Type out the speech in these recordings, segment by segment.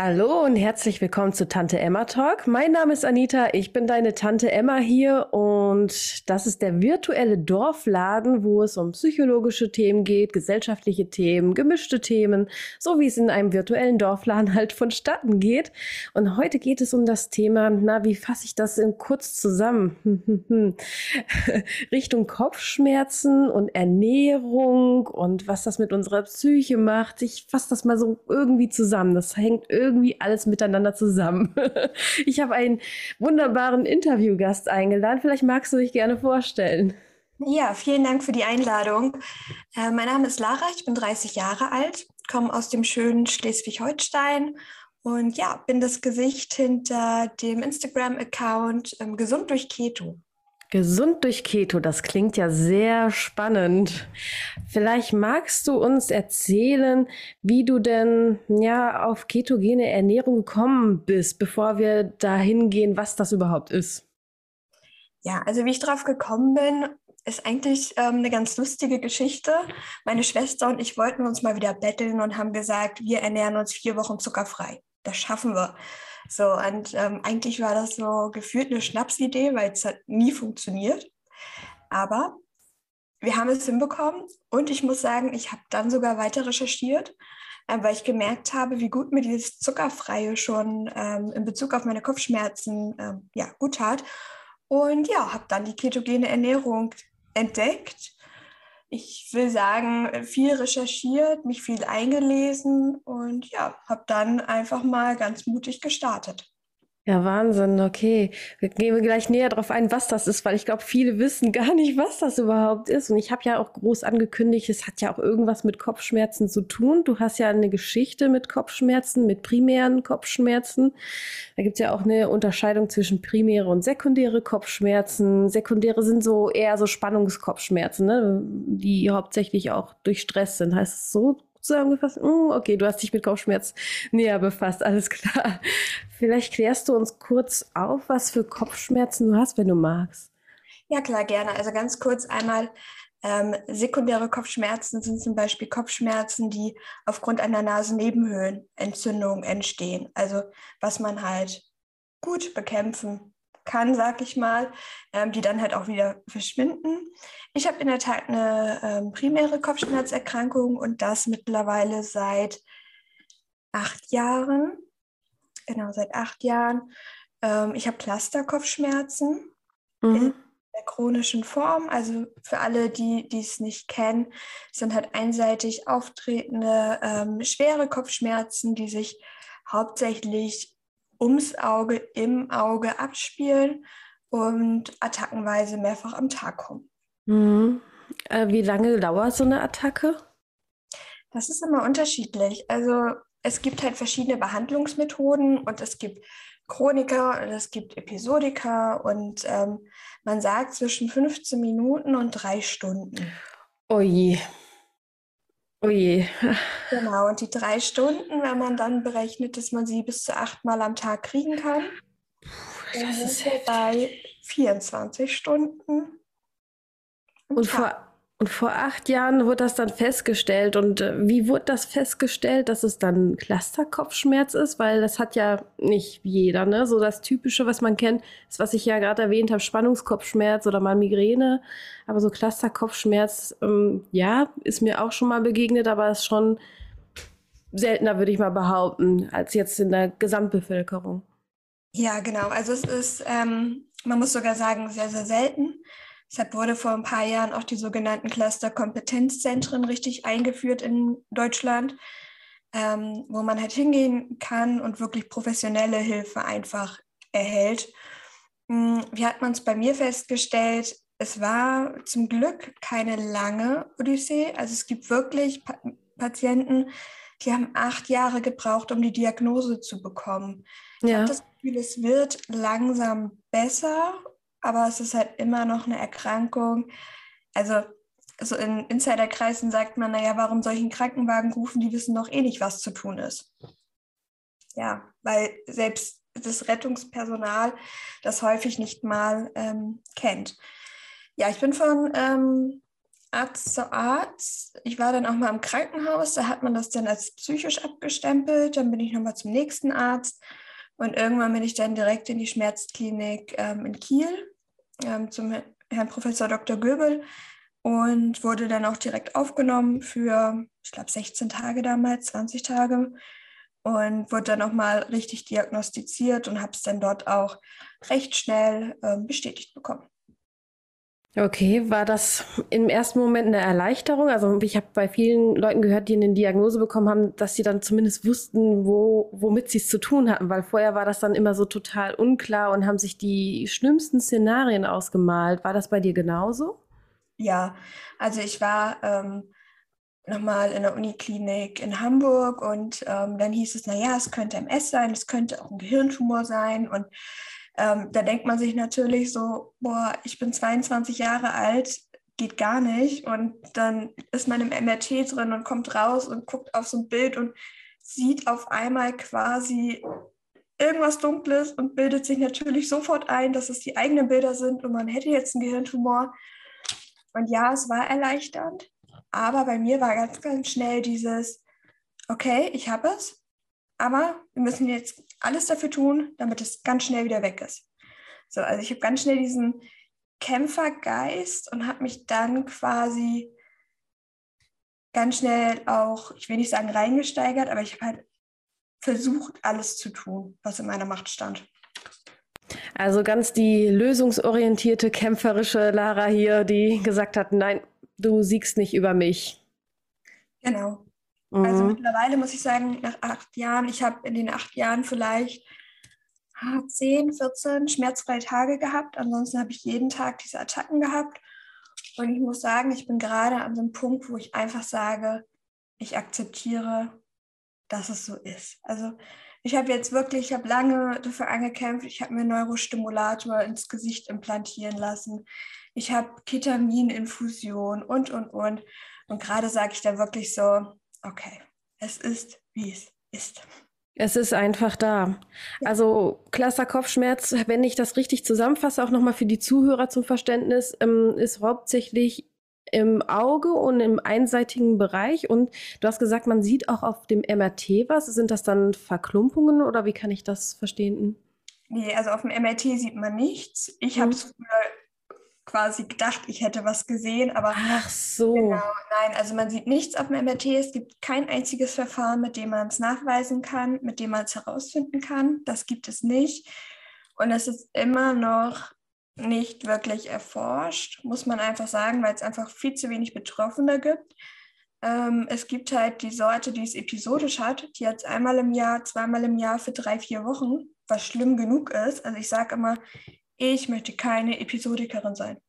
Hallo und herzlich willkommen zu Tante Emma Talk. Mein Name ist Anita, ich bin deine Tante Emma hier und das ist der virtuelle Dorfladen, wo es um psychologische Themen geht, gesellschaftliche Themen, gemischte Themen, so wie es in einem virtuellen Dorfladen halt vonstatten geht. Und heute geht es um das Thema, na, wie fasse ich das in kurz zusammen? Richtung Kopfschmerzen und Ernährung und was das mit unserer Psyche macht. Ich fasse das mal so irgendwie zusammen. Das hängt irgendwie irgendwie alles miteinander zusammen. ich habe einen wunderbaren Interviewgast eingeladen. Vielleicht magst du dich gerne vorstellen. Ja, vielen Dank für die Einladung. Äh, mein Name ist Lara, ich bin 30 Jahre alt, komme aus dem schönen Schleswig-Holstein und ja, bin das Gesicht hinter dem Instagram-Account ähm, Gesund durch Keto. Gesund durch Keto, das klingt ja sehr spannend. Vielleicht magst du uns erzählen, wie du denn ja auf ketogene Ernährung gekommen bist, bevor wir dahin gehen, was das überhaupt ist. Ja, also wie ich drauf gekommen bin, ist eigentlich ähm, eine ganz lustige Geschichte. Meine Schwester und ich wollten uns mal wieder betteln und haben gesagt, wir ernähren uns vier Wochen zuckerfrei. Das schaffen wir. So, und ähm, eigentlich war das so gefühlt eine Schnapsidee, weil es hat nie funktioniert. Aber wir haben es hinbekommen und ich muss sagen, ich habe dann sogar weiter recherchiert, äh, weil ich gemerkt habe, wie gut mir dieses Zuckerfreie schon ähm, in Bezug auf meine Kopfschmerzen ähm, ja, gut tat. Und ja, habe dann die ketogene Ernährung entdeckt ich will sagen, viel recherchiert, mich viel eingelesen und ja, habe dann einfach mal ganz mutig gestartet. Ja, Wahnsinn, okay. Wir gehen gleich näher darauf ein, was das ist, weil ich glaube, viele wissen gar nicht, was das überhaupt ist. Und ich habe ja auch groß angekündigt, es hat ja auch irgendwas mit Kopfschmerzen zu tun. Du hast ja eine Geschichte mit Kopfschmerzen, mit primären Kopfschmerzen. Da gibt es ja auch eine Unterscheidung zwischen primäre und sekundäre Kopfschmerzen. Sekundäre sind so eher so Spannungskopfschmerzen, ne? die hauptsächlich auch durch Stress sind. Heißt es so? Zusammengefasst? Mm, okay, du hast dich mit Kopfschmerz näher befasst, alles klar. Vielleicht klärst du uns kurz auf, was für Kopfschmerzen du hast, wenn du magst. Ja, klar, gerne. Also ganz kurz einmal. Ähm, sekundäre Kopfschmerzen sind zum Beispiel Kopfschmerzen, die aufgrund einer Nasennebenhöhlenentzündung entstehen. Also was man halt gut bekämpfen kann, sag ich mal, ähm, die dann halt auch wieder verschwinden. Ich habe in der Tat eine ähm, primäre Kopfschmerzerkrankung und das mittlerweile seit acht Jahren. Genau, seit acht Jahren. Ähm, ich habe Clusterkopfschmerzen mhm. in der chronischen Form. Also für alle, die es nicht kennen, sind halt einseitig auftretende ähm, schwere Kopfschmerzen, die sich hauptsächlich ums Auge, im Auge abspielen und attackenweise mehrfach am Tag kommen. Mhm. Äh, wie lange dauert so eine Attacke? Das ist immer unterschiedlich. Also es gibt halt verschiedene Behandlungsmethoden und es gibt Chroniker und es gibt Episodiker und ähm, man sagt zwischen 15 Minuten und drei Stunden. Oh je. Oh je. Genau, und die drei Stunden, wenn man dann berechnet, dass man sie bis zu achtmal am Tag kriegen kann, das ist bei 24 Stunden. Und vor, und vor acht Jahren wurde das dann festgestellt. Und äh, wie wurde das festgestellt, dass es dann Clusterkopfschmerz ist? Weil das hat ja nicht jeder, ne? So das Typische, was man kennt, ist, was ich ja gerade erwähnt habe, Spannungskopfschmerz oder mal Migräne. Aber so Clusterkopfschmerz, ähm, ja, ist mir auch schon mal begegnet, aber ist schon seltener, würde ich mal behaupten, als jetzt in der Gesamtbevölkerung. Ja, genau. Also es ist, ähm, man muss sogar sagen, sehr, sehr selten. Deshalb wurde vor ein paar Jahren auch die sogenannten Cluster-Kompetenzzentren richtig eingeführt in Deutschland, ähm, wo man halt hingehen kann und wirklich professionelle Hilfe einfach erhält. Hm, wie hat man es bei mir festgestellt? Es war zum Glück keine lange Odyssee. Also es gibt wirklich pa Patienten, die haben acht Jahre gebraucht, um die Diagnose zu bekommen. Ich ja. habe das Gefühl, es wird langsam besser aber es ist halt immer noch eine Erkrankung. Also so in Insiderkreisen sagt man, naja, warum soll ich einen Krankenwagen rufen? Die wissen doch eh nicht, was zu tun ist. Ja, weil selbst das Rettungspersonal das häufig nicht mal ähm, kennt. Ja, ich bin von ähm, Arzt zu Arzt. Ich war dann auch mal im Krankenhaus, da hat man das dann als psychisch abgestempelt. Dann bin ich nochmal zum nächsten Arzt und irgendwann bin ich dann direkt in die Schmerzklinik ähm, in Kiel ähm, zum Herrn Professor Dr. Göbel und wurde dann auch direkt aufgenommen für, ich glaube, 16 Tage damals, 20 Tage und wurde dann nochmal richtig diagnostiziert und habe es dann dort auch recht schnell ähm, bestätigt bekommen. Okay, war das im ersten Moment eine Erleichterung? Also ich habe bei vielen Leuten gehört, die eine Diagnose bekommen haben, dass sie dann zumindest wussten, wo, womit sie es zu tun hatten, weil vorher war das dann immer so total unklar und haben sich die schlimmsten Szenarien ausgemalt. War das bei dir genauso? Ja, also ich war ähm, nochmal in der Uniklinik in Hamburg und ähm, dann hieß es, naja, es könnte MS sein, es könnte auch ein Gehirntumor sein und ähm, da denkt man sich natürlich so, boah, ich bin 22 Jahre alt, geht gar nicht. Und dann ist man im MRT drin und kommt raus und guckt auf so ein Bild und sieht auf einmal quasi irgendwas Dunkles und bildet sich natürlich sofort ein, dass es die eigenen Bilder sind und man hätte jetzt einen Gehirntumor. Und ja, es war erleichternd, aber bei mir war ganz, ganz schnell dieses, okay, ich habe es, aber wir müssen jetzt alles dafür tun, damit es ganz schnell wieder weg ist. So, also ich habe ganz schnell diesen Kämpfergeist und habe mich dann quasi ganz schnell auch, ich will nicht sagen reingesteigert, aber ich habe halt versucht, alles zu tun, was in meiner Macht stand. Also ganz die lösungsorientierte, kämpferische Lara hier, die gesagt hat, nein, du siegst nicht über mich. Genau. Also mhm. Also mittlerweile muss ich sagen, nach acht Jahren, ich habe in den acht Jahren vielleicht 10, 14 schmerzfreie Tage gehabt. Ansonsten habe ich jeden Tag diese Attacken gehabt. Und ich muss sagen, ich bin gerade an so einem Punkt, wo ich einfach sage, ich akzeptiere, dass es so ist. Also ich habe jetzt wirklich, ich habe lange dafür angekämpft, ich habe mir Neurostimulator ins Gesicht implantieren lassen. Ich habe Ketamininfusion und, und, und. Und gerade sage ich da wirklich so, okay, es ist, wie es ist. Es ist einfach da. Also klasser Kopfschmerz, wenn ich das richtig zusammenfasse, auch nochmal für die Zuhörer zum Verständnis, ähm, ist hauptsächlich im Auge und im einseitigen Bereich. Und du hast gesagt, man sieht auch auf dem MRT was. Sind das dann Verklumpungen oder wie kann ich das verstehen? Nee, also auf dem MRT sieht man nichts. Ich mhm. habe es früher quasi gedacht, ich hätte was gesehen, aber ach so. Genau, nein, also man sieht nichts auf dem MRT. Es gibt kein einziges Verfahren, mit dem man es nachweisen kann, mit dem man es herausfinden kann. Das gibt es nicht. Und es ist immer noch nicht wirklich erforscht, muss man einfach sagen, weil es einfach viel zu wenig Betroffene gibt. Ähm, es gibt halt die Sorte, die es episodisch hat, die hat es einmal im Jahr, zweimal im Jahr für drei, vier Wochen, was schlimm genug ist. Also ich sage immer, ich möchte keine Episodikerin sein.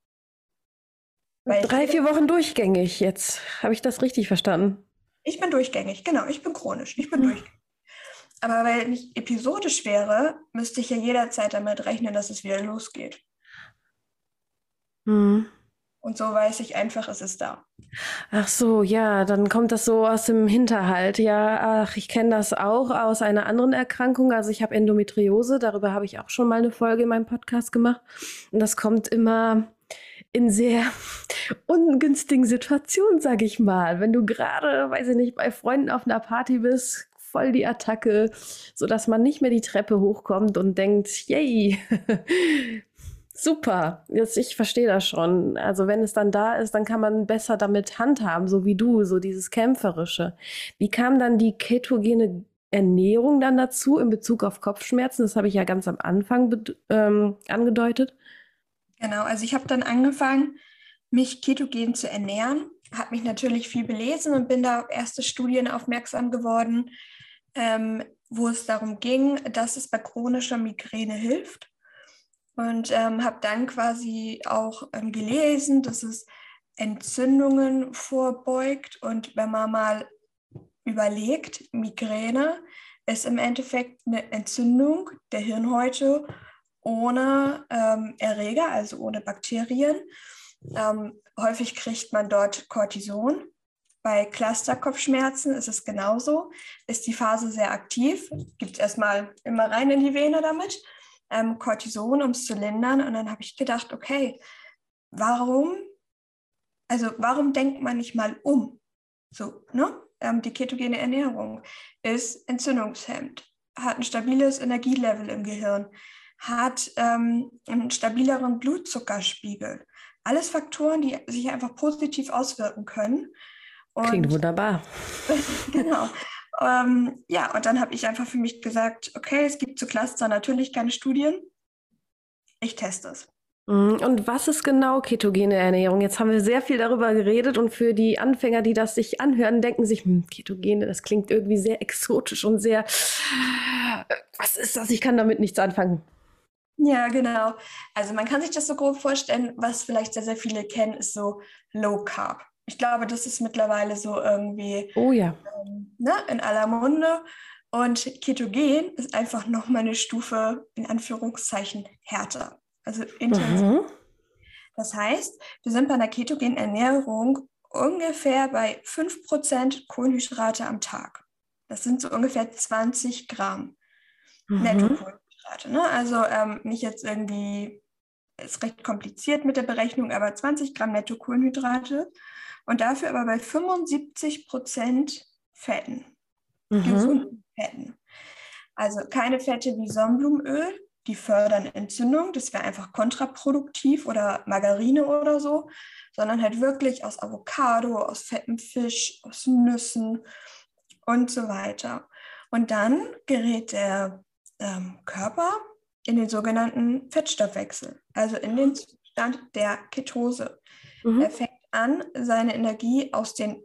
Weil Drei, vier Wochen durchgängig jetzt. Habe ich das richtig verstanden? Ich bin durchgängig, genau. Ich bin chronisch. Ich bin hm. durchgängig. Aber weil ich episodisch wäre, müsste ich ja jederzeit damit rechnen, dass es wieder losgeht. Hm. Und so weiß ich einfach, es ist da. Ach so, ja, dann kommt das so aus dem Hinterhalt. Ja, ach, ich kenne das auch aus einer anderen Erkrankung. Also ich habe Endometriose, darüber habe ich auch schon mal eine Folge in meinem Podcast gemacht. Und das kommt immer in sehr ungünstigen Situationen, sage ich mal. Wenn du gerade, weiß ich nicht, bei Freunden auf einer Party bist, voll die Attacke, sodass man nicht mehr die Treppe hochkommt und denkt, yay, Super, jetzt ich verstehe das schon. Also wenn es dann da ist, dann kann man besser damit handhaben, so wie du, so dieses kämpferische. Wie kam dann die ketogene Ernährung dann dazu in Bezug auf Kopfschmerzen? Das habe ich ja ganz am Anfang ähm, angedeutet. Genau, also ich habe dann angefangen, mich ketogen zu ernähren, habe mich natürlich viel belesen und bin da auf erste Studien aufmerksam geworden, ähm, wo es darum ging, dass es bei chronischer Migräne hilft und ähm, habe dann quasi auch ähm, gelesen, dass es Entzündungen vorbeugt und wenn man mal überlegt, Migräne ist im Endeffekt eine Entzündung der Hirnhäute ohne ähm, Erreger, also ohne Bakterien. Ähm, häufig kriegt man dort Cortison. Bei Clusterkopfschmerzen ist es genauso. Ist die Phase sehr aktiv, gibt es erstmal immer rein in die Vene damit ähm, Cortison, um es zu lindern. Und dann habe ich gedacht, okay, warum Also warum denkt man nicht mal um? So, ne? Ähm, die ketogene Ernährung ist entzündungshemmend, hat ein stabiles Energielevel im Gehirn, hat ähm, einen stabileren Blutzuckerspiegel. Alles Faktoren, die sich einfach positiv auswirken können. Und Klingt wunderbar. genau. Ähm, ja, und dann habe ich einfach für mich gesagt, okay, es gibt zu Cluster natürlich keine Studien. Ich teste es. Mhm. Und was ist genau ketogene Ernährung? Jetzt haben wir sehr viel darüber geredet und für die Anfänger, die das sich anhören, denken sich, hm, ketogene, das klingt irgendwie sehr exotisch und sehr, was ist das? Ich kann damit nichts anfangen. Ja, genau. Also man kann sich das so grob vorstellen, was vielleicht sehr, sehr viele kennen, ist so Low Carb. Ich glaube, das ist mittlerweile so irgendwie oh, ja. ähm, ne, in aller Munde. Und Ketogen ist einfach nochmal eine Stufe in Anführungszeichen härter. Also intensiv. Mhm. Das heißt, wir sind bei einer ketogenen Ernährung ungefähr bei 5% Kohlenhydrate am Tag. Das sind so ungefähr 20 Gramm mhm. Netto-Kohlenhydrate. Ne? Also ähm, nicht jetzt irgendwie, ist recht kompliziert mit der Berechnung, aber 20 Gramm Netto-Kohlenhydrate und dafür aber bei 75 Prozent Fetten, mhm. gesunden Fetten. Also keine Fette wie Sonnenblumenöl, die fördern Entzündung, das wäre einfach kontraproduktiv oder Margarine oder so, sondern halt wirklich aus Avocado, aus fettem Fisch, aus Nüssen und so weiter. Und dann gerät der ähm, Körper in den sogenannten Fettstoffwechsel, also in den Zustand der Ketose. Mhm. Er fängt an, seine Energie aus den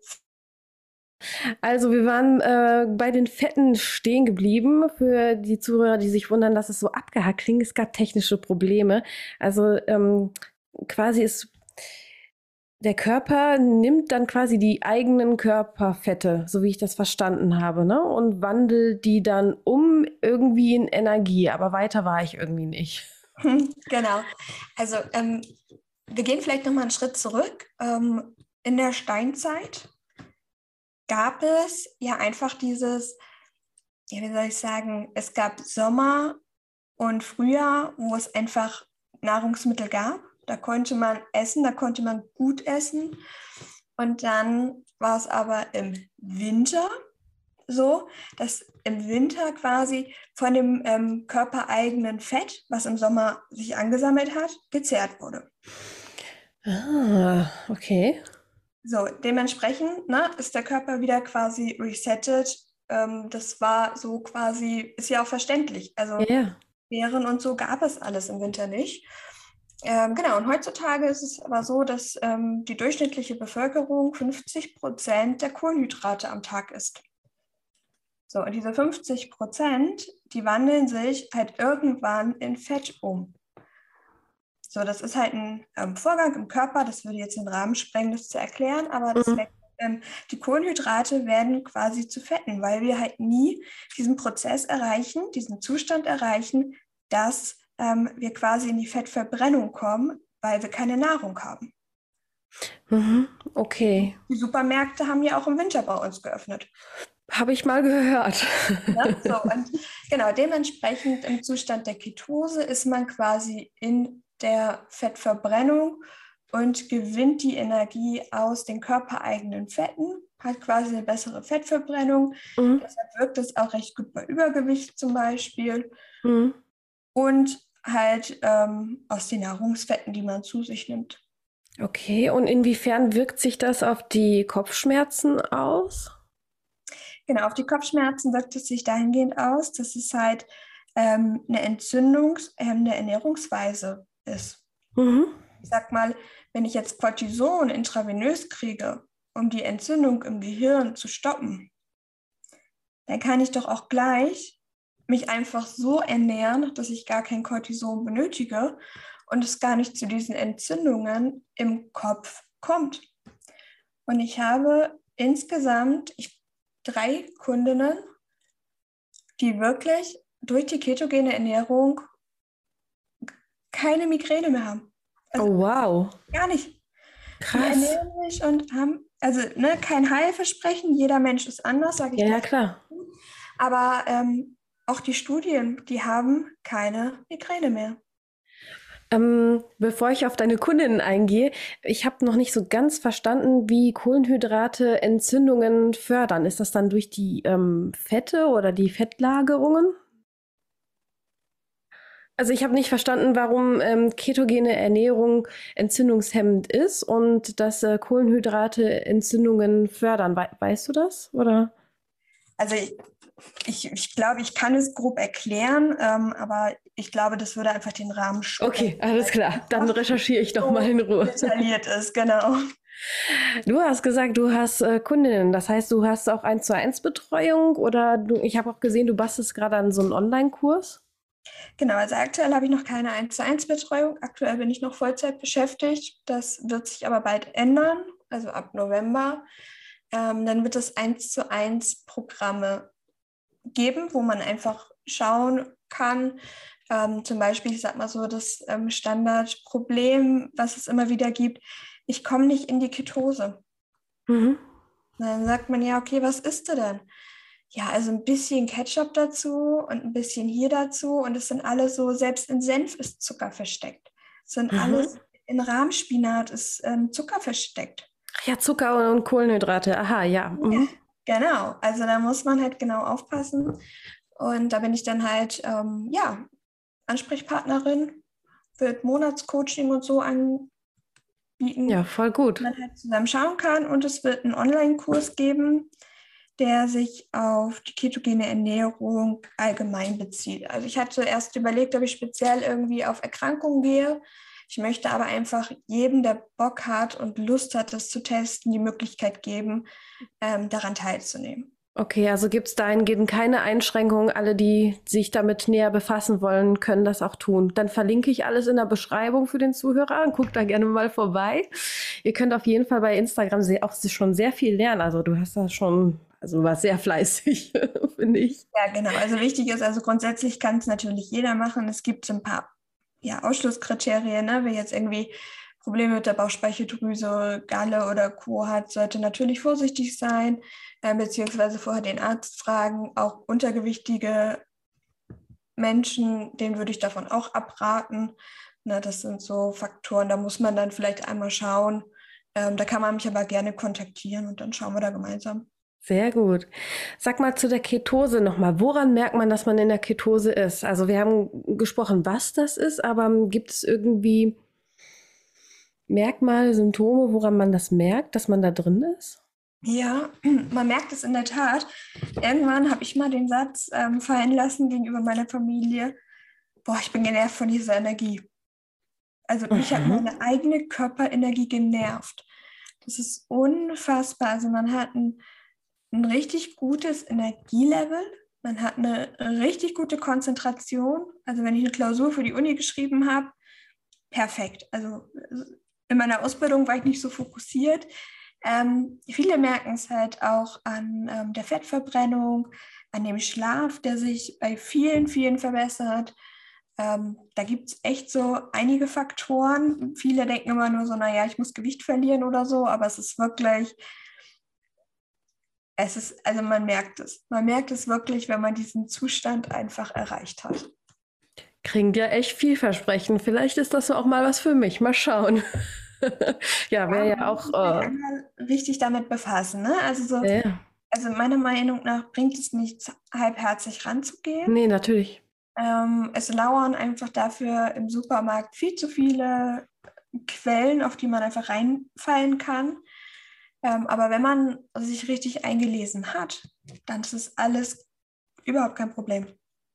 also wir waren äh, bei den Fetten stehen geblieben. Für die Zuhörer, die sich wundern, dass es so abgehackt klingt, es gab technische Probleme. Also ähm, quasi ist der Körper nimmt dann quasi die eigenen Körperfette, so wie ich das verstanden habe, ne? und wandelt die dann um irgendwie in Energie. Aber weiter war ich irgendwie nicht. Genau. Also ähm, wir gehen vielleicht noch mal einen Schritt zurück. Ähm, in der Steinzeit gab es ja einfach dieses, ja, wie soll ich sagen, es gab Sommer und Frühjahr, wo es einfach Nahrungsmittel gab. Da konnte man essen, da konnte man gut essen. Und dann war es aber im Winter so, dass im Winter quasi von dem ähm, körpereigenen Fett, was im Sommer sich angesammelt hat, gezehrt wurde. Ah, okay. So, dementsprechend ne, ist der Körper wieder quasi resettet. Ähm, das war so quasi, ist ja auch verständlich. Also yeah. Beeren und so gab es alles im Winter nicht. Ähm, genau, und heutzutage ist es aber so, dass ähm, die durchschnittliche Bevölkerung 50 Prozent der Kohlenhydrate am Tag isst. So, und diese 50 Prozent, die wandeln sich halt irgendwann in Fett um. So, das ist halt ein ähm, Vorgang im Körper, das würde jetzt den Rahmen sprengen, das zu erklären, aber mhm. weckt, ähm, die Kohlenhydrate werden quasi zu Fetten, weil wir halt nie diesen Prozess erreichen, diesen Zustand erreichen, dass ähm, wir quasi in die Fettverbrennung kommen, weil wir keine Nahrung haben. Mhm, okay. Die Supermärkte haben ja auch im Winter bei uns geöffnet. Habe ich mal gehört. Ja, so, und genau, dementsprechend im Zustand der Ketose ist man quasi in der Fettverbrennung und gewinnt die Energie aus den körpereigenen Fetten, hat quasi eine bessere Fettverbrennung. Mhm. Deshalb wirkt es auch recht gut bei Übergewicht zum Beispiel. Mhm. Und halt ähm, aus den Nahrungsfetten, die man zu sich nimmt. Okay, und inwiefern wirkt sich das auf die Kopfschmerzen aus? Genau, auf die Kopfschmerzen wirkt es sich dahingehend aus, dass es halt ähm, eine entzündungshemmende Ernährungsweise ist. Mhm. Ich sag mal, wenn ich jetzt Cortison intravenös kriege, um die Entzündung im Gehirn zu stoppen, dann kann ich doch auch gleich mich einfach so ernähren, dass ich gar kein Cortison benötige und es gar nicht zu diesen Entzündungen im Kopf kommt. Und ich habe insgesamt ich, drei Kundinnen, die wirklich durch die ketogene Ernährung keine Migräne mehr haben. Also oh, wow. Gar nicht. Krass. Die ernähren sich und haben, also ne, kein Heilversprechen, jeder Mensch ist anders, sage ich. Ja, ja, klar. Aber ähm, auch die Studien, die haben keine Migräne mehr. Ähm, bevor ich auf deine Kundinnen eingehe, ich habe noch nicht so ganz verstanden, wie Kohlenhydrate Entzündungen fördern. Ist das dann durch die ähm, Fette oder die Fettlagerungen? Also ich habe nicht verstanden, warum ähm, ketogene Ernährung entzündungshemmend ist und dass äh, Kohlenhydrate Entzündungen fördern. We weißt du das? Oder? Also ich, ich, ich glaube, ich kann es grob erklären, ähm, aber ich glaube, das würde einfach den Rahmen sprengen. Okay, alles klar. Dann recherchiere ich doch so mal in Ruhe. Detailliert ist, genau. Du hast gesagt, du hast äh, Kundinnen. Das heißt, du hast auch eins zu eins Betreuung oder du, ich habe auch gesehen, du bastelst gerade an so einen Online-Kurs. Genau, also aktuell habe ich noch keine 1 zu 1 Betreuung. Aktuell bin ich noch Vollzeit beschäftigt. Das wird sich aber bald ändern, also ab November. Ähm, dann wird es 1 zu 1 Programme geben, wo man einfach schauen kann. Ähm, zum Beispiel, ich sag mal so, das ähm, Standardproblem, was es immer wieder gibt, ich komme nicht in die Ketose. Mhm. Dann sagt man ja, okay, was isst du denn? Ja, also ein bisschen Ketchup dazu und ein bisschen hier dazu und es sind alle so, selbst in Senf ist Zucker versteckt. Es sind mhm. alles, in Rahmspinat ist ähm, Zucker versteckt. Ja, Zucker und Kohlenhydrate, aha, ja. Mhm. ja. Genau, also da muss man halt genau aufpassen. Und da bin ich dann halt, ähm, ja, Ansprechpartnerin, wird Monatscoaching und so anbieten. Ja, voll gut. Man halt zusammen schauen kann und es wird einen Online-Kurs geben, der sich auf die ketogene Ernährung allgemein bezieht. Also ich hatte erst überlegt, ob ich speziell irgendwie auf Erkrankungen gehe. Ich möchte aber einfach jedem, der Bock hat und Lust hat, das zu testen, die Möglichkeit geben, ähm, daran teilzunehmen. Okay, also gibt es dahingehend keine Einschränkungen. Alle, die sich damit näher befassen wollen, können das auch tun. Dann verlinke ich alles in der Beschreibung für den Zuhörer und guckt da gerne mal vorbei. Ihr könnt auf jeden Fall bei Instagram auch schon sehr viel lernen. Also du hast da schon, also warst sehr fleißig, finde ich. Ja, genau. Also wichtig ist, also grundsätzlich kann es natürlich jeder machen. Es gibt so ein paar ja, Ausschlusskriterien, ne? wer jetzt irgendwie Probleme mit der Bauchspeicheldrüse, Galle oder Co. hat, sollte natürlich vorsichtig sein, äh, beziehungsweise vorher den Arzt fragen. Auch untergewichtige Menschen, denen würde ich davon auch abraten. Na, das sind so Faktoren, da muss man dann vielleicht einmal schauen. Ähm, da kann man mich aber gerne kontaktieren und dann schauen wir da gemeinsam. Sehr gut. Sag mal zu der Ketose nochmal. Woran merkt man, dass man in der Ketose ist? Also wir haben gesprochen, was das ist, aber gibt es irgendwie Merkmale, Symptome, woran man das merkt, dass man da drin ist? Ja, man merkt es in der Tat. Irgendwann habe ich mal den Satz ähm, fallen lassen gegenüber meiner Familie, boah, ich bin genervt von dieser Energie. Also mhm. hat meine eigene Körperenergie genervt. Das ist unfassbar. Also man hat ein, ein richtig gutes Energielevel, man hat eine richtig gute Konzentration. Also wenn ich eine Klausur für die Uni geschrieben habe, perfekt. Also in meiner Ausbildung war ich nicht so fokussiert. Ähm, viele merken es halt auch an ähm, der Fettverbrennung, an dem Schlaf, der sich bei vielen, vielen verbessert. Ähm, da gibt es echt so einige Faktoren. Viele denken immer nur so, naja, ich muss Gewicht verlieren oder so, aber es ist wirklich, es ist, also man merkt es. Man merkt es wirklich, wenn man diesen Zustand einfach erreicht hat. Klingt ja echt vielversprechend. Vielleicht ist das auch mal was für mich. Mal schauen. ja, wäre ja, ja auch. Äh, richtig damit befassen, ne? Also so. Ja. Also meiner Meinung nach bringt es nichts, halbherzig ranzugehen. Nee, natürlich. Ähm, es lauern einfach dafür im Supermarkt viel zu viele Quellen, auf die man einfach reinfallen kann. Ähm, aber wenn man sich richtig eingelesen hat, dann ist es alles überhaupt kein Problem.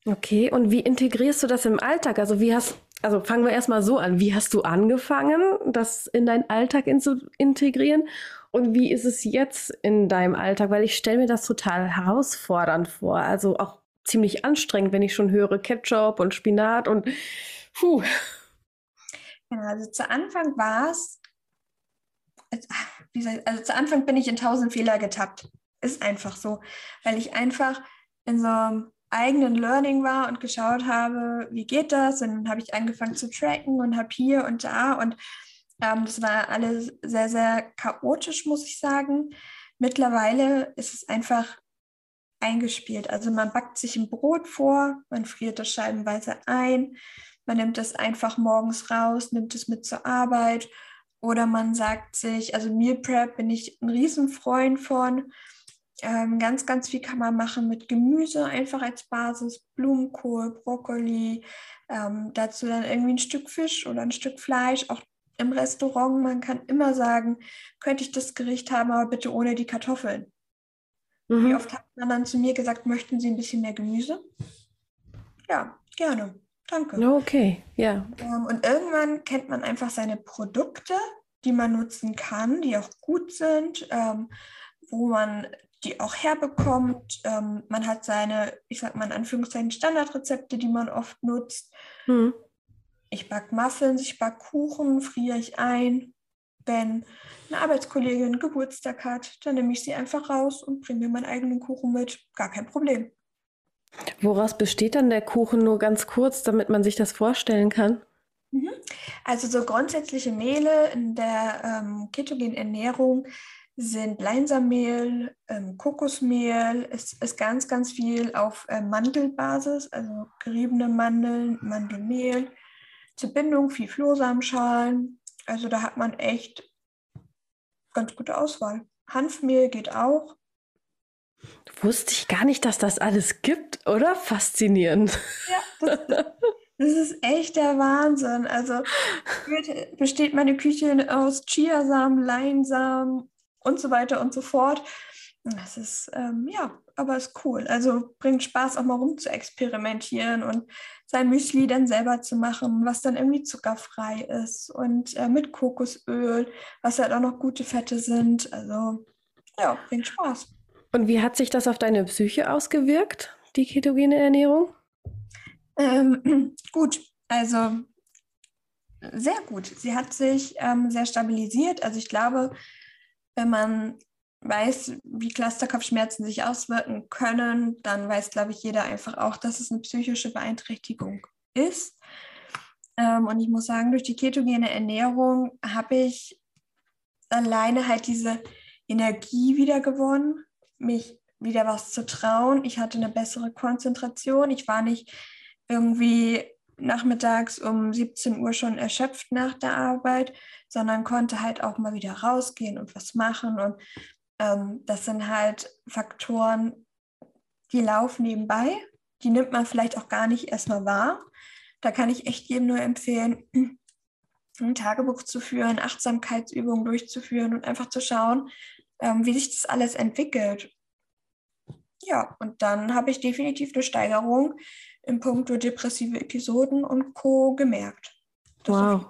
Okay, und wie integrierst du das im Alltag? Also wie hast, also fangen wir erstmal so an. Wie hast du angefangen, das in deinen Alltag in zu integrieren? Und wie ist es jetzt in deinem Alltag? Weil ich stelle mir das total herausfordernd vor. Also auch ziemlich anstrengend, wenn ich schon höre Ketchup und Spinat und puh. Ja, also zu Anfang war es, also, also zu Anfang bin ich in tausend Fehler getappt. Ist einfach so, weil ich einfach in so eigenen Learning war und geschaut habe, wie geht das? Und dann habe ich angefangen zu tracken und habe hier und da und ähm, das war alles sehr, sehr chaotisch, muss ich sagen. Mittlerweile ist es einfach eingespielt. Also man backt sich ein Brot vor, man friert das scheibenweise ein, man nimmt es einfach morgens raus, nimmt es mit zur Arbeit oder man sagt sich, also Meal Prep bin ich ein Riesenfreund von. Ähm, ganz, ganz viel kann man machen mit Gemüse einfach als Basis, Blumenkohl, Brokkoli, ähm, dazu dann irgendwie ein Stück Fisch oder ein Stück Fleisch, auch im Restaurant. Man kann immer sagen, könnte ich das Gericht haben, aber bitte ohne die Kartoffeln. Mhm. Wie oft hat man dann zu mir gesagt, möchten Sie ein bisschen mehr Gemüse? Ja, gerne. Danke. Okay, ja. Ähm, und irgendwann kennt man einfach seine Produkte, die man nutzen kann, die auch gut sind, ähm, wo man die auch herbekommt. Ähm, man hat seine, ich sag mal in Anführungszeichen, Standardrezepte, die man oft nutzt. Hm. Ich backe Muffins, ich backe Kuchen, friere ich ein. Wenn eine Arbeitskollegin Geburtstag hat, dann nehme ich sie einfach raus und bringe mir meinen eigenen Kuchen mit. Gar kein Problem. Woraus besteht dann der Kuchen nur ganz kurz, damit man sich das vorstellen kann? Mhm. Also so grundsätzliche Mehle in der ähm, ketogenen Ernährung sind Leinsamehl, ähm, Kokosmehl, es ist ganz, ganz viel auf äh, Mandelbasis, also geriebene Mandeln, Mandelmehl, zur Bindung viel Flohsamenschalen. Also da hat man echt ganz gute Auswahl. Hanfmehl geht auch. Wusste ich gar nicht, dass das alles gibt, oder? Faszinierend. Ja, das, das ist echt der Wahnsinn. Also besteht meine Küche aus Chiasamen, Leinsamen und so weiter und so fort. Das ist, ähm, ja, aber ist cool. Also bringt Spaß, auch mal rum zu experimentieren und sein Müsli dann selber zu machen, was dann irgendwie zuckerfrei ist und äh, mit Kokosöl, was halt auch noch gute Fette sind. Also, ja, bringt Spaß. Und wie hat sich das auf deine Psyche ausgewirkt, die ketogene Ernährung? Ähm, gut, also sehr gut. Sie hat sich ähm, sehr stabilisiert. Also ich glaube, wenn man weiß, wie Clusterkopfschmerzen sich auswirken können, dann weiß, glaube ich, jeder einfach auch, dass es eine psychische Beeinträchtigung ist. Ähm, und ich muss sagen, durch die ketogene Ernährung habe ich alleine halt diese Energie wieder gewonnen, mich wieder was zu trauen. Ich hatte eine bessere Konzentration. Ich war nicht irgendwie nachmittags um 17 Uhr schon erschöpft nach der Arbeit, sondern konnte halt auch mal wieder rausgehen und was machen. Und ähm, das sind halt Faktoren, die laufen nebenbei. Die nimmt man vielleicht auch gar nicht erstmal wahr. Da kann ich echt jedem nur empfehlen, ein Tagebuch zu führen, Achtsamkeitsübungen durchzuführen und einfach zu schauen, ähm, wie sich das alles entwickelt. Ja, und dann habe ich definitiv eine Steigerung im Punkto depressive Episoden und Co. gemerkt. Das wow.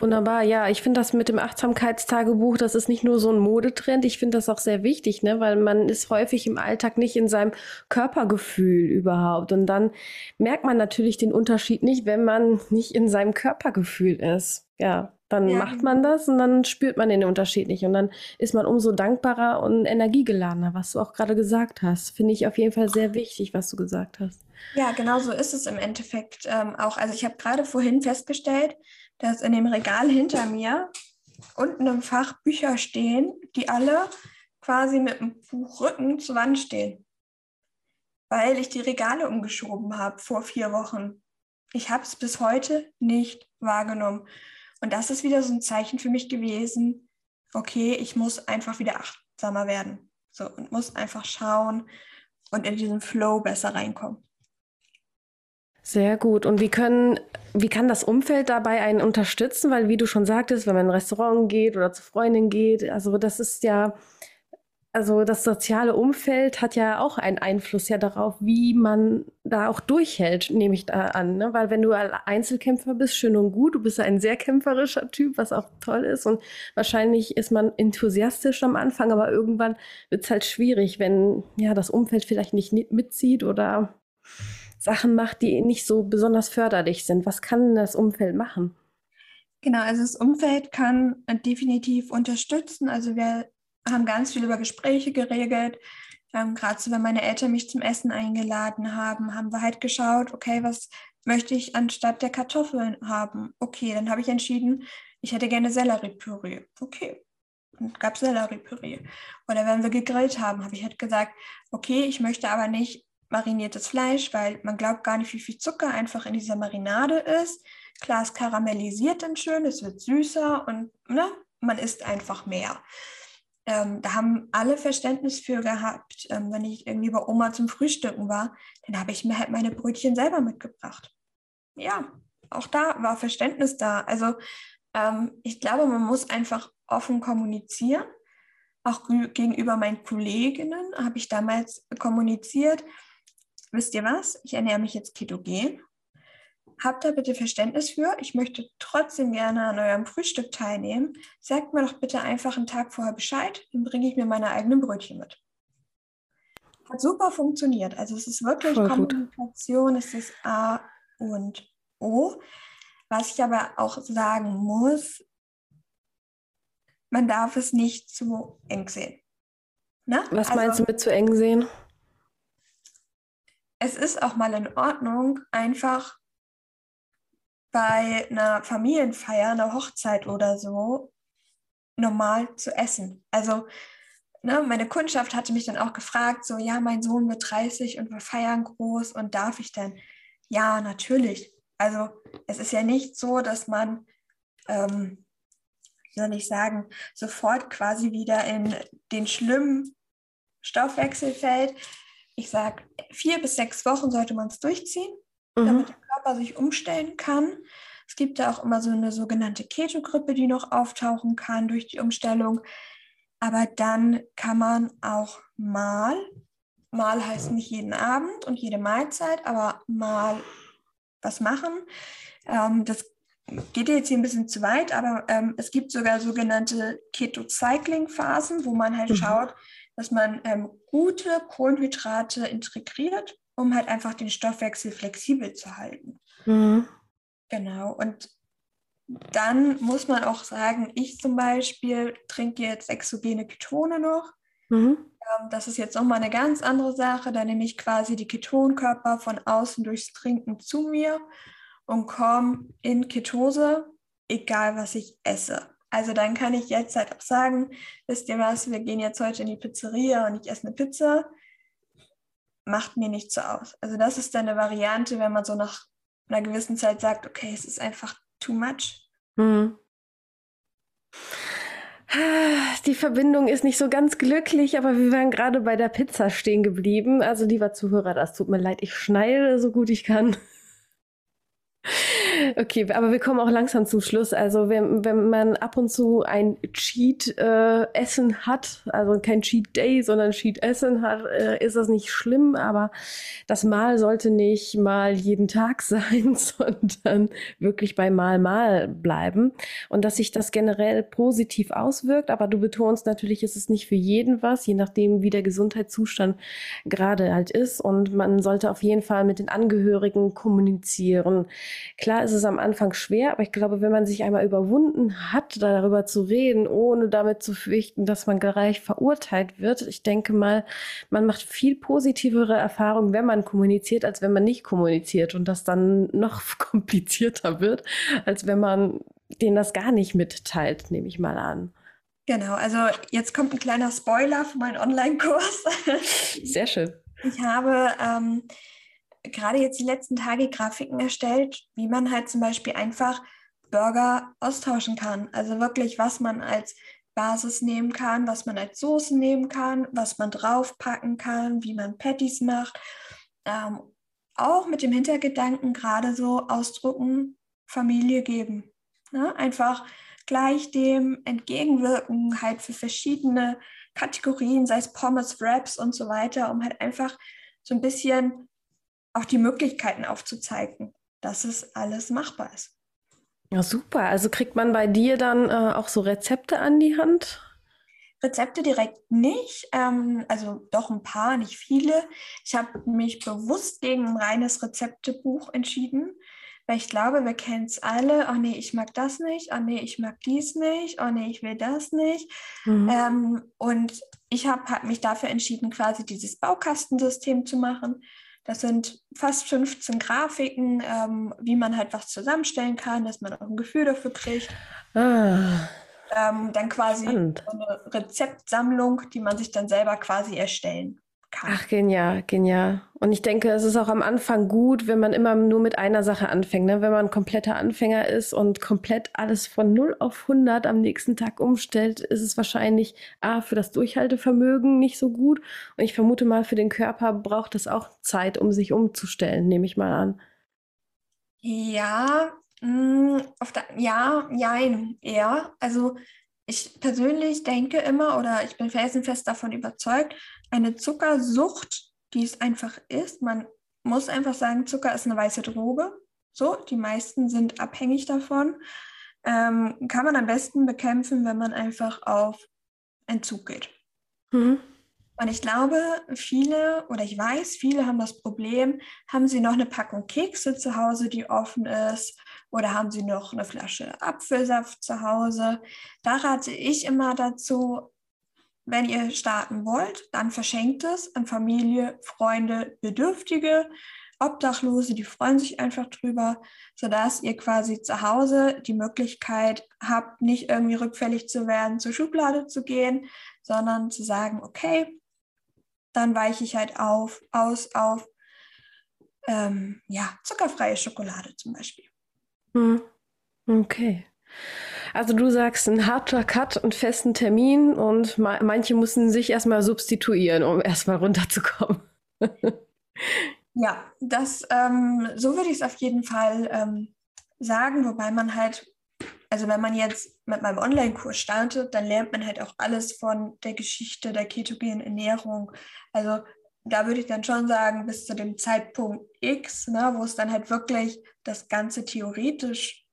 Wunderbar, ja, ich finde das mit dem Achtsamkeitstagebuch, das ist nicht nur so ein Modetrend, ich finde das auch sehr wichtig, ne, weil man ist häufig im Alltag nicht in seinem Körpergefühl überhaupt und dann merkt man natürlich den Unterschied nicht, wenn man nicht in seinem Körpergefühl ist. Ja, dann ja. macht man das und dann spürt man den Unterschied nicht und dann ist man umso dankbarer und energiegeladener, was du auch gerade gesagt hast. Finde ich auf jeden Fall sehr wichtig, was du gesagt hast. Ja, genau so ist es im Endeffekt ähm, auch. Also ich habe gerade vorhin festgestellt, dass in dem Regal hinter mir unten im Fach Bücher stehen, die alle quasi mit dem Buchrücken zur Wand stehen. Weil ich die Regale umgeschoben habe vor vier Wochen. Ich habe es bis heute nicht wahrgenommen. Und das ist wieder so ein Zeichen für mich gewesen, okay, ich muss einfach wieder achtsamer werden. So, und muss einfach schauen und in diesen Flow besser reinkommen. Sehr gut. Und wie können, wie kann das Umfeld dabei einen unterstützen? Weil, wie du schon sagtest, wenn man in ein Restaurant geht oder zu Freundin geht, also das ist ja, also das soziale Umfeld hat ja auch einen Einfluss ja darauf, wie man da auch durchhält, nehme ich da an. Ne? Weil wenn du Einzelkämpfer bist, schön und gut, du bist ein sehr kämpferischer Typ, was auch toll ist. Und wahrscheinlich ist man enthusiastisch am Anfang, aber irgendwann wird es halt schwierig, wenn ja das Umfeld vielleicht nicht mitzieht oder Sachen macht, die nicht so besonders förderlich sind. Was kann das Umfeld machen? Genau, also das Umfeld kann definitiv unterstützen. Also wir haben ganz viel über Gespräche geregelt. Ähm, Gerade so, wenn meine Eltern mich zum Essen eingeladen haben, haben wir halt geschaut, okay, was möchte ich anstatt der Kartoffeln haben? Okay, dann habe ich entschieden, ich hätte gerne Selleriepüree. Okay, dann gab es Selleriepüree. Oder wenn wir gegrillt haben, habe ich halt gesagt, okay, ich möchte aber nicht mariniertes Fleisch, weil man glaubt gar nicht, wie viel Zucker einfach in dieser Marinade ist. Klar, es karamellisiert dann schön, es wird süßer und ne, man isst einfach mehr. Ähm, da haben alle Verständnis für gehabt. Ähm, wenn ich irgendwie bei Oma zum Frühstücken war, dann habe ich mir halt meine Brötchen selber mitgebracht. Ja, auch da war Verständnis da. Also ähm, ich glaube, man muss einfach offen kommunizieren. Auch gegenüber meinen Kolleginnen habe ich damals kommuniziert, wisst ihr was, ich ernähre mich jetzt ketogen. Habt da bitte Verständnis für. Ich möchte trotzdem gerne an eurem Frühstück teilnehmen. Sagt mir doch bitte einfach einen Tag vorher Bescheid, dann bringe ich mir meine eigenen Brötchen mit. Hat super funktioniert. Also es ist wirklich Voll Kommunikation, gut. es ist A und O. Was ich aber auch sagen muss, man darf es nicht zu eng sehen. Ne? Was also, meinst du mit zu eng sehen? Es ist auch mal in Ordnung, einfach bei einer Familienfeier, einer Hochzeit oder so, normal zu essen. Also ne, meine Kundschaft hatte mich dann auch gefragt, so, ja, mein Sohn wird 30 und wir feiern groß und darf ich denn? Ja, natürlich. Also es ist ja nicht so, dass man, ähm, wie soll ich sagen, sofort quasi wieder in den schlimmen Stoffwechsel fällt. Ich sage, vier bis sechs Wochen sollte man es durchziehen mhm. damit der Körper sich umstellen kann. Es gibt ja auch immer so eine sogenannte Ketogrippe, die noch auftauchen kann durch die Umstellung. Aber dann kann man auch mal, mal heißt nicht jeden Abend und jede Mahlzeit, aber mal was machen. Ähm, das geht jetzt hier ein bisschen zu weit, aber ähm, es gibt sogar sogenannte Keto-Cycling-Phasen, wo man halt mhm. schaut, dass man ähm, gute Kohlenhydrate integriert um halt einfach den Stoffwechsel flexibel zu halten. Mhm. Genau. Und dann muss man auch sagen, ich zum Beispiel trinke jetzt exogene Ketone noch. Mhm. Ähm, das ist jetzt nochmal eine ganz andere Sache. Da nehme ich quasi die Ketonkörper von außen durchs Trinken zu mir und komme in Ketose, egal was ich esse. Also dann kann ich jetzt halt auch sagen, wisst ihr was, wir gehen jetzt heute in die Pizzeria und ich esse eine Pizza macht mir nicht so aus. Also das ist dann eine Variante, wenn man so nach einer gewissen Zeit sagt, okay, es ist einfach too much. Hm. Die Verbindung ist nicht so ganz glücklich, aber wir waren gerade bei der Pizza stehen geblieben. Also lieber Zuhörer, das tut mir leid, ich schneide so gut ich kann. Okay, aber wir kommen auch langsam zum Schluss. Also wenn, wenn man ab und zu ein Cheat-Essen äh, hat, also kein Cheat Day, sondern Cheat-Essen hat, äh, ist das nicht schlimm, aber das Mal sollte nicht mal jeden Tag sein, sondern wirklich bei Mal Mal bleiben. Und dass sich das generell positiv auswirkt, aber du betonst natürlich, ist es nicht für jeden was, je nachdem, wie der Gesundheitszustand gerade halt ist. Und man sollte auf jeden Fall mit den Angehörigen kommunizieren. Klar ist es am Anfang schwer, aber ich glaube, wenn man sich einmal überwunden hat, darüber zu reden, ohne damit zu fürchten, dass man gleich verurteilt wird, ich denke mal, man macht viel positivere Erfahrungen, wenn man kommuniziert, als wenn man nicht kommuniziert und das dann noch komplizierter wird, als wenn man denen das gar nicht mitteilt, nehme ich mal an. Genau, also jetzt kommt ein kleiner Spoiler für meinen Online-Kurs. Sehr schön. Ich habe ähm, gerade jetzt die letzten Tage Grafiken erstellt, wie man halt zum Beispiel einfach Burger austauschen kann. Also wirklich, was man als Basis nehmen kann, was man als Soße nehmen kann, was man draufpacken kann, wie man Patties macht. Ähm, auch mit dem Hintergedanken gerade so ausdrucken, Familie geben. Ne? Einfach gleich dem entgegenwirken, halt für verschiedene Kategorien, sei es Pommes, Wraps und so weiter, um halt einfach so ein bisschen auch die Möglichkeiten aufzuzeigen, dass es alles machbar ist. Ja, super. Also kriegt man bei dir dann äh, auch so Rezepte an die Hand? Rezepte direkt nicht, ähm, also doch ein paar, nicht viele. Ich habe mich bewusst gegen ein reines Rezeptebuch entschieden, weil ich glaube, wir kennen es alle. Oh nee, ich mag das nicht. Oh nee, ich mag dies nicht. Oh nee, ich will das nicht. Mhm. Ähm, und ich habe hab mich dafür entschieden, quasi dieses Baukastensystem zu machen. Das sind fast 15 Grafiken, ähm, wie man halt was zusammenstellen kann, dass man auch ein Gefühl dafür kriegt. Ah, ähm, dann quasi spannend. eine Rezeptsammlung, die man sich dann selber quasi erstellen kann. Ach, genial, genial. Und ich denke, es ist auch am Anfang gut, wenn man immer nur mit einer Sache anfängt. Ne? Wenn man ein kompletter Anfänger ist und komplett alles von 0 auf 100 am nächsten Tag umstellt, ist es wahrscheinlich A, für das Durchhaltevermögen nicht so gut. Und ich vermute mal, für den Körper braucht es auch Zeit, um sich umzustellen, nehme ich mal an. Ja, mh, mm, auf der, ja, jein, eher. Also ich persönlich denke immer oder ich bin felsenfest davon überzeugt, eine Zuckersucht, die es einfach ist, man muss einfach sagen, Zucker ist eine weiße Droge. So, die meisten sind abhängig davon. Ähm, kann man am besten bekämpfen, wenn man einfach auf Entzug geht. Mhm. Und ich glaube, viele oder ich weiß, viele haben das Problem, haben sie noch eine Packung Kekse zu Hause, die offen ist, oder haben sie noch eine Flasche Apfelsaft zu Hause. Da rate ich immer dazu, wenn ihr starten wollt, dann verschenkt es an Familie, Freunde, Bedürftige, Obdachlose, die freuen sich einfach drüber, sodass ihr quasi zu Hause die Möglichkeit habt, nicht irgendwie rückfällig zu werden, zur Schublade zu gehen, sondern zu sagen, okay, dann weiche ich halt auf, aus auf ähm, ja, zuckerfreie Schokolade zum Beispiel. Hm. Okay. Also du sagst ein harter Cut, einen festen Termin und ma manche müssen sich erstmal substituieren, um erstmal runterzukommen. ja, das ähm, so würde ich es auf jeden Fall ähm, sagen, wobei man halt also wenn man jetzt mit meinem Online-Kurs startet, dann lernt man halt auch alles von der Geschichte der ketogenen Ernährung. Also da würde ich dann schon sagen, bis zu dem Zeitpunkt X, ne, wo es dann halt wirklich das Ganze theoretisch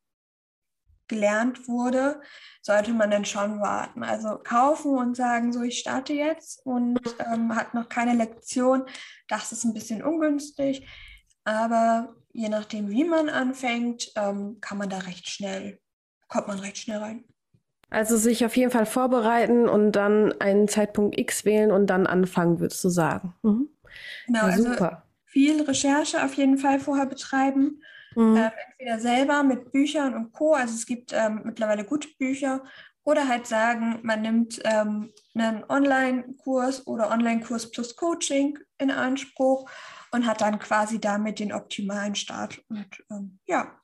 gelernt wurde, sollte man dann schon warten. Also kaufen und sagen, so ich starte jetzt und ähm, hat noch keine Lektion, das ist ein bisschen ungünstig. Aber je nachdem, wie man anfängt, ähm, kann man da recht schnell kommt man recht schnell rein. Also sich auf jeden Fall vorbereiten und dann einen Zeitpunkt X wählen und dann anfangen, würdest du sagen. Mhm. Genau, ja, also viel Recherche auf jeden Fall vorher betreiben. Mhm. Ähm, entweder selber mit Büchern und Co. Also es gibt ähm, mittlerweile gute Bücher. Oder halt sagen, man nimmt ähm, einen Online-Kurs oder Online-Kurs plus Coaching in Anspruch und hat dann quasi damit den optimalen Start. Und ähm, ja,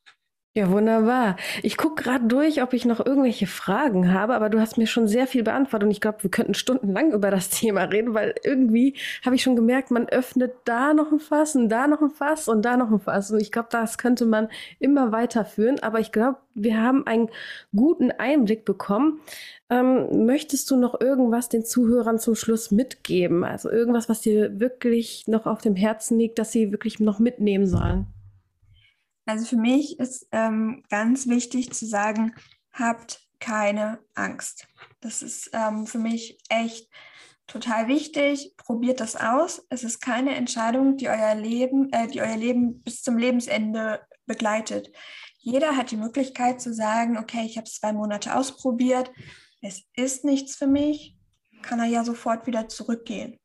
ja, wunderbar. Ich gucke gerade durch, ob ich noch irgendwelche Fragen habe, aber du hast mir schon sehr viel beantwortet und ich glaube, wir könnten stundenlang über das Thema reden, weil irgendwie habe ich schon gemerkt, man öffnet da noch ein Fass und da noch ein Fass und da noch ein Fass und ich glaube, das könnte man immer weiterführen, aber ich glaube, wir haben einen guten Einblick bekommen. Ähm, möchtest du noch irgendwas den Zuhörern zum Schluss mitgeben? Also irgendwas, was dir wirklich noch auf dem Herzen liegt, dass sie wirklich noch mitnehmen sollen? Also für mich ist ähm, ganz wichtig zu sagen, habt keine Angst. Das ist ähm, für mich echt total wichtig. Probiert das aus. Es ist keine Entscheidung, die euer Leben, äh, die euer Leben bis zum Lebensende begleitet. Jeder hat die Möglichkeit zu sagen, okay, ich habe es zwei Monate ausprobiert, es ist nichts für mich, kann er ja sofort wieder zurückgehen.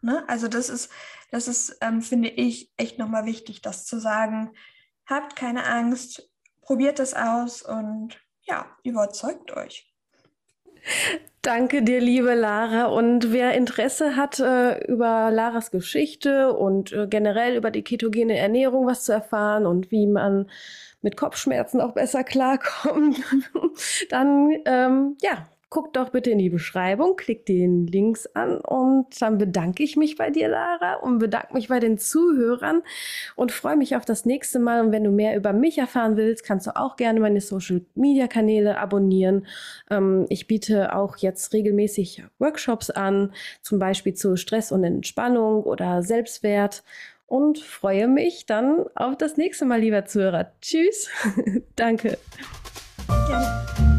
Ne? Also das ist, das ist, ähm, finde ich, echt nochmal wichtig, das zu sagen Habt keine Angst, probiert es aus und ja, überzeugt euch. Danke dir, liebe Lara. Und wer Interesse hat, äh, über Laras Geschichte und äh, generell über die ketogene Ernährung was zu erfahren und wie man mit Kopfschmerzen auch besser klarkommt, dann ähm, ja, guck doch bitte in die Beschreibung, klick den Links an und dann bedanke ich mich bei dir, Lara, und bedanke mich bei den Zuhörern und freue mich auf das nächste Mal. Und wenn du mehr über mich erfahren willst, kannst du auch gerne meine Social Media Kanäle abonnieren. Ähm, ich biete auch jetzt regelmäßig Workshops an, zum Beispiel zu Stress und Entspannung oder Selbstwert und freue mich dann auf das nächste Mal, lieber Zuhörer. Tschüss. Danke. Gerne.